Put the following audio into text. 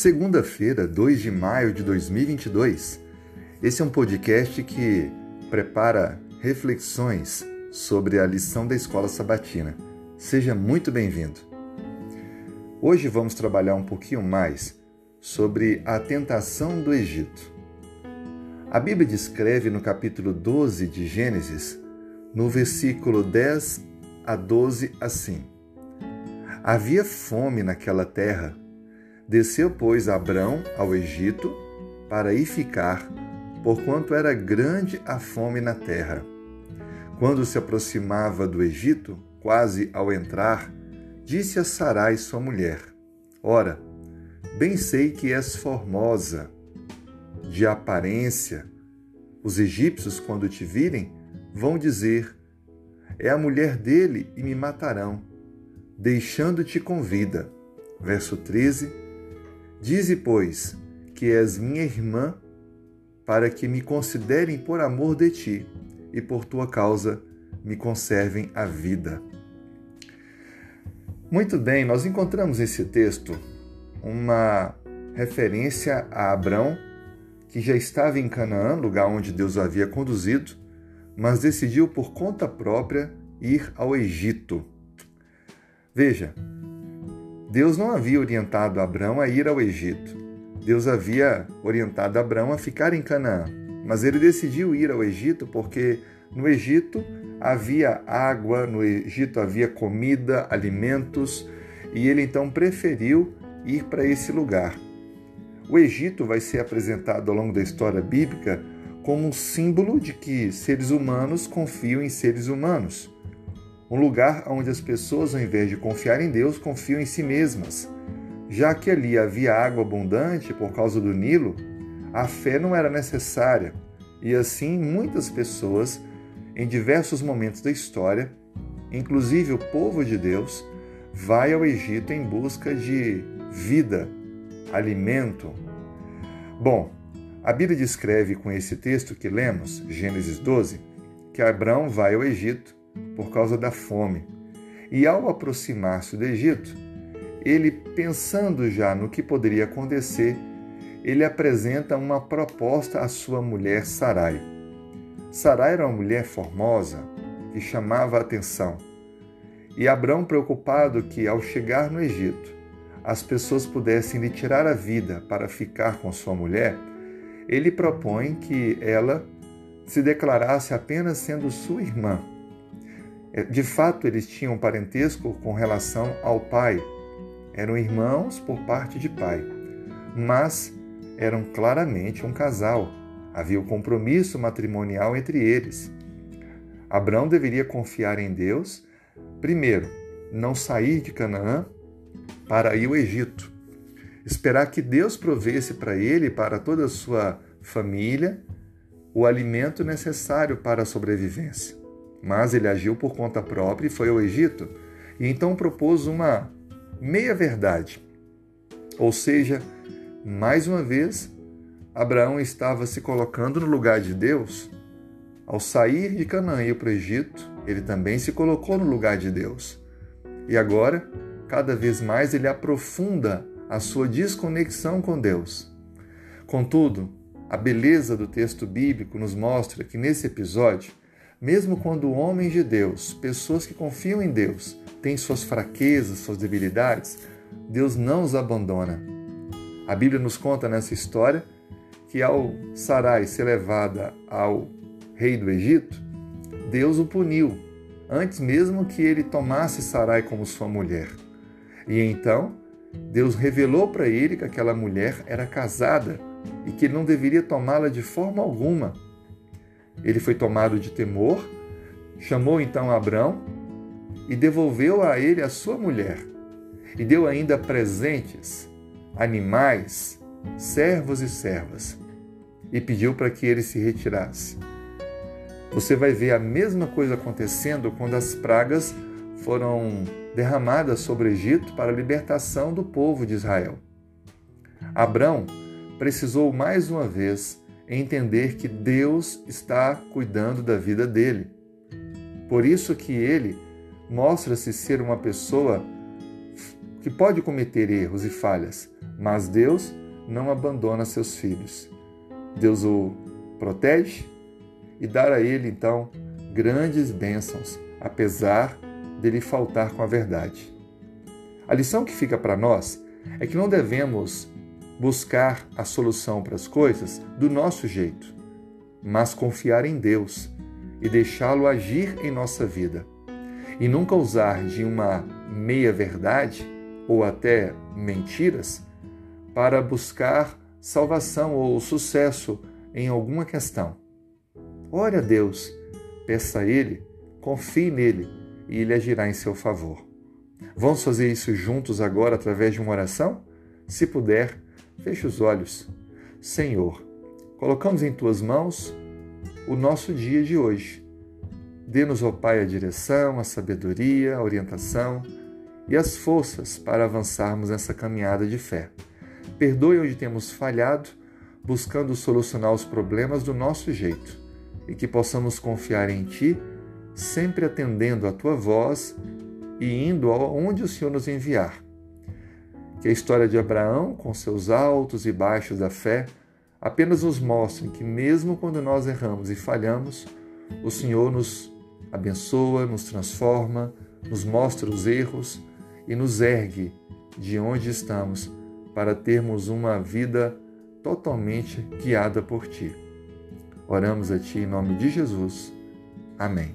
Segunda-feira, 2 de maio de 2022. Esse é um podcast que prepara reflexões sobre a lição da escola sabatina. Seja muito bem-vindo. Hoje vamos trabalhar um pouquinho mais sobre a tentação do Egito. A Bíblia descreve no capítulo 12 de Gênesis, no versículo 10 a 12, assim: Havia fome naquela terra Desceu, pois, Abrão ao Egito para ir ficar, porquanto era grande a fome na terra. Quando se aproximava do Egito, quase ao entrar, disse a Sarai, sua mulher: Ora, bem sei que és formosa, de aparência. Os egípcios, quando te virem, vão dizer: É a mulher dele e me matarão, deixando-te com vida. Verso 13 Dize, pois, que és minha irmã, para que me considerem por amor de ti e por tua causa me conservem a vida. Muito bem, nós encontramos nesse texto uma referência a Abrão, que já estava em Canaã, lugar onde Deus o havia conduzido, mas decidiu por conta própria ir ao Egito. Veja, Deus não havia orientado Abraão a ir ao Egito. Deus havia orientado Abraão a ficar em Canaã, mas ele decidiu ir ao Egito porque no Egito havia água, no Egito havia comida, alimentos, e ele então preferiu ir para esse lugar. O Egito vai ser apresentado ao longo da história bíblica como um símbolo de que seres humanos confiam em seres humanos um lugar onde as pessoas, ao invés de confiar em Deus, confiam em si mesmas. Já que ali havia água abundante por causa do Nilo, a fé não era necessária, e assim muitas pessoas, em diversos momentos da história, inclusive o povo de Deus, vai ao Egito em busca de vida, alimento. Bom, a Bíblia descreve com esse texto que lemos, Gênesis 12, que Abraão vai ao Egito por causa da fome. E ao aproximar-se do Egito, ele, pensando já no que poderia acontecer, ele apresenta uma proposta à sua mulher Sarai. Sarai era uma mulher formosa que chamava a atenção. E Abrão, preocupado que, ao chegar no Egito, as pessoas pudessem lhe tirar a vida para ficar com sua mulher, ele propõe que ela se declarasse apenas sendo sua irmã de fato, eles tinham parentesco com relação ao pai. Eram irmãos por parte de pai, mas eram claramente um casal. Havia o um compromisso matrimonial entre eles. Abraão deveria confiar em Deus, primeiro, não sair de Canaã para ir ao Egito. Esperar que Deus provesse para ele e para toda a sua família o alimento necessário para a sobrevivência mas ele agiu por conta própria e foi ao Egito e então propôs uma meia-verdade. Ou seja, mais uma vez, Abraão estava se colocando no lugar de Deus. Ao sair de Canaã e ir para o Egito, ele também se colocou no lugar de Deus. E agora, cada vez mais, ele aprofunda a sua desconexão com Deus. Contudo, a beleza do texto bíblico nos mostra que nesse episódio, mesmo quando homens de Deus, pessoas que confiam em Deus, têm suas fraquezas, suas debilidades, Deus não os abandona. A Bíblia nos conta nessa história que ao Sarai ser levada ao rei do Egito, Deus o puniu, antes mesmo que ele tomasse Sarai como sua mulher. E então, Deus revelou para ele que aquela mulher era casada e que ele não deveria tomá-la de forma alguma ele foi tomado de temor, chamou então Abrão e devolveu a ele a sua mulher, e deu ainda presentes, animais, servos e servas, e pediu para que ele se retirasse. Você vai ver a mesma coisa acontecendo quando as pragas foram derramadas sobre o Egito para a libertação do povo de Israel. Abrão precisou mais uma vez entender que Deus está cuidando da vida dele. Por isso que ele mostra-se ser uma pessoa que pode cometer erros e falhas, mas Deus não abandona seus filhos. Deus o protege e dá a ele então grandes bênçãos, apesar dele faltar com a verdade. A lição que fica para nós é que não devemos buscar a solução para as coisas do nosso jeito, mas confiar em Deus e deixá-lo agir em nossa vida. E nunca usar de uma meia-verdade ou até mentiras para buscar salvação ou sucesso em alguma questão. Ore a Deus, peça a Ele, confie nele e Ele agirá em seu favor. Vamos fazer isso juntos agora através de uma oração? Se puder, feche os olhos. Senhor, colocamos em tuas mãos o nosso dia de hoje. Dê-nos, ó Pai, a direção, a sabedoria, a orientação e as forças para avançarmos nessa caminhada de fé. Perdoe onde temos falhado, buscando solucionar os problemas do nosso jeito e que possamos confiar em Ti, sempre atendendo a Tua voz e indo aonde o Senhor nos enviar. Que a história de Abraão, com seus altos e baixos da fé, apenas nos mostre que, mesmo quando nós erramos e falhamos, o Senhor nos abençoa, nos transforma, nos mostra os erros e nos ergue de onde estamos para termos uma vida totalmente guiada por Ti. Oramos a Ti em nome de Jesus. Amém.